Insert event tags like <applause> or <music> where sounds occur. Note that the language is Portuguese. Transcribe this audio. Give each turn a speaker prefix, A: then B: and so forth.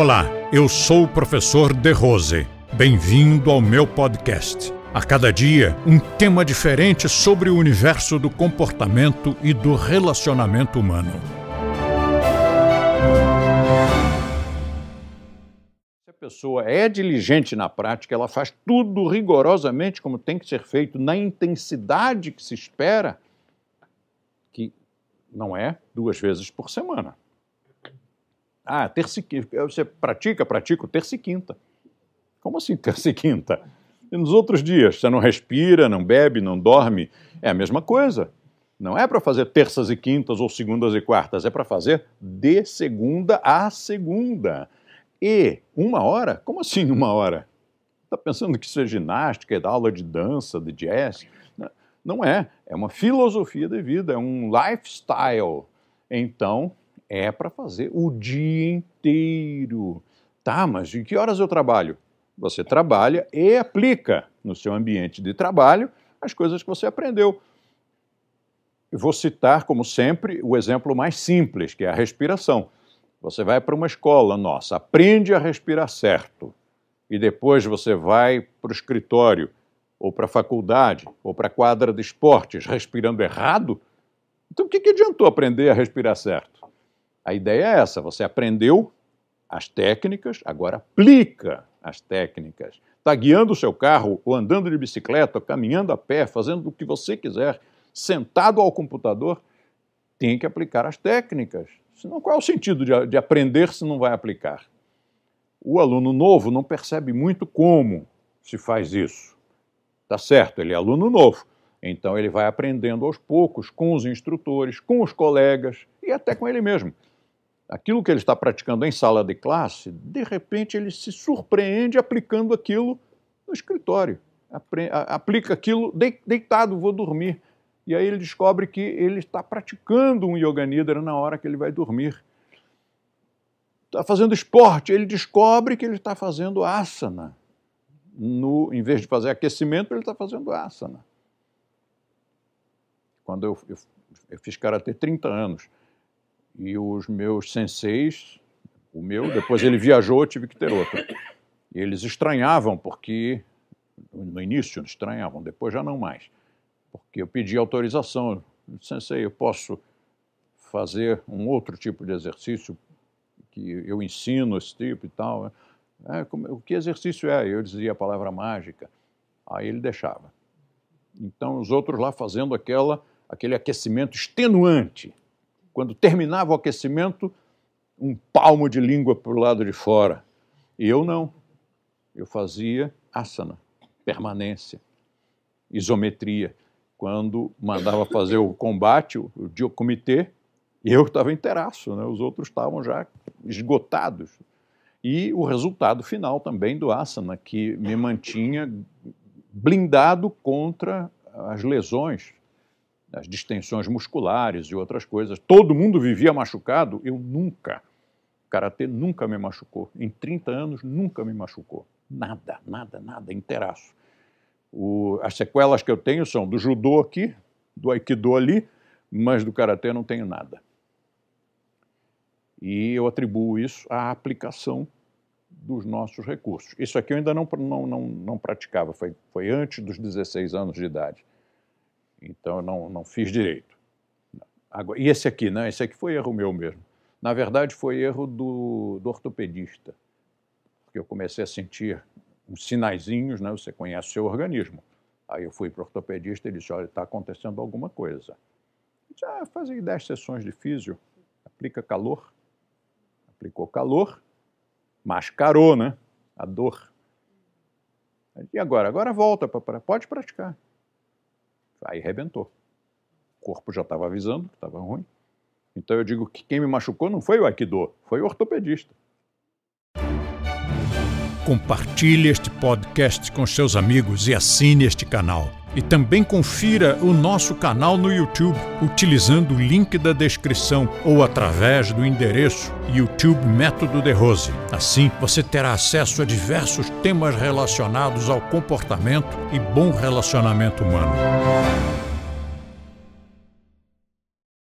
A: Olá, eu sou o professor De Rose. Bem-vindo ao meu podcast. A cada dia, um tema diferente sobre o universo do comportamento e do relacionamento humano.
B: Se a pessoa é diligente na prática, ela faz tudo rigorosamente como tem que ser feito, na intensidade que se espera, que não é duas vezes por semana. Ah, terça e quinta. Você pratica, pratico terça e quinta. Como assim <laughs> terça e quinta? E nos outros dias, você não respira, não bebe, não dorme, é a mesma coisa. Não é para fazer terças e quintas ou segundas e quartas, é para fazer de segunda a segunda. E uma hora? Como assim uma hora? Está pensando que isso é ginástica, é da aula de dança, de jazz? Não é. É uma filosofia de vida, é um lifestyle. Então, é para fazer o dia inteiro. Tá, mas em que horas eu trabalho? Você trabalha e aplica no seu ambiente de trabalho as coisas que você aprendeu. Eu vou citar, como sempre, o exemplo mais simples, que é a respiração. Você vai para uma escola nossa, aprende a respirar certo, e depois você vai para o escritório, ou para a faculdade, ou para a quadra de esportes, respirando errado. Então, o que, que adiantou aprender a respirar certo? A ideia é essa: você aprendeu as técnicas, agora aplica as técnicas. Está guiando o seu carro, ou andando de bicicleta, caminhando a pé, fazendo o que você quiser, sentado ao computador, tem que aplicar as técnicas. Senão, qual é o sentido de, de aprender se não vai aplicar? O aluno novo não percebe muito como se faz isso. Tá certo, ele é aluno novo. Então ele vai aprendendo aos poucos com os instrutores, com os colegas e até com ele mesmo aquilo que ele está praticando em sala de classe, de repente ele se surpreende aplicando aquilo no escritório. Aplica aquilo deitado, vou dormir. E aí ele descobre que ele está praticando um Yoga Nidra na hora que ele vai dormir. Está fazendo esporte, ele descobre que ele está fazendo asana. No, em vez de fazer aquecimento, ele está fazendo asana. Quando eu, eu, eu fiz karatê 30 anos, e os meus senseis, o meu, depois ele viajou, eu tive que ter outro. E eles estranhavam, porque no início estranhavam, depois já não mais. Porque eu pedi autorização. Sensei, eu posso fazer um outro tipo de exercício que eu ensino esse tipo e tal. É, como, o que exercício é? Eu dizia a palavra mágica. Aí ele deixava. Então os outros lá fazendo aquela, aquele aquecimento extenuante quando terminava o aquecimento, um palmo de língua para o lado de fora. E eu não. Eu fazia asana, permanência, isometria. Quando mandava fazer o combate, o, o comitê, eu estava inteiraço, né? os outros estavam já esgotados. E o resultado final também do asana, que me mantinha blindado contra as lesões as distensões musculares e outras coisas. Todo mundo vivia machucado, eu nunca. O karatê nunca me machucou. Em 30 anos, nunca me machucou. Nada, nada, nada, inteiraço. O, as sequelas que eu tenho são do judô aqui, do aikido ali, mas do karatê não tenho nada. E eu atribuo isso à aplicação dos nossos recursos. Isso aqui eu ainda não, não, não, não praticava, foi, foi antes dos 16 anos de idade. Então eu não, não fiz direito. Agora, e esse aqui, né? Esse aqui foi erro meu mesmo. Na verdade, foi erro do, do ortopedista, porque eu comecei a sentir uns sinaizinhos, né? Você conhece o seu organismo. Aí eu fui para o ortopedista e disse: Olha, está acontecendo alguma coisa. Já ah, faz aí 10 sessões de físio, aplica calor. Aplicou calor, mascarou, né? A dor. E agora? Agora volta, para pode praticar. Aí rebentou. O corpo já estava avisando que estava ruim. Então eu digo que quem me machucou não foi o Aikido, foi o ortopedista.
A: Compartilhe este podcast com seus amigos e assine este canal. E também confira o nosso canal no YouTube utilizando o link da descrição ou através do endereço YouTube Método de Rose. Assim, você terá acesso a diversos temas relacionados ao comportamento e bom relacionamento humano.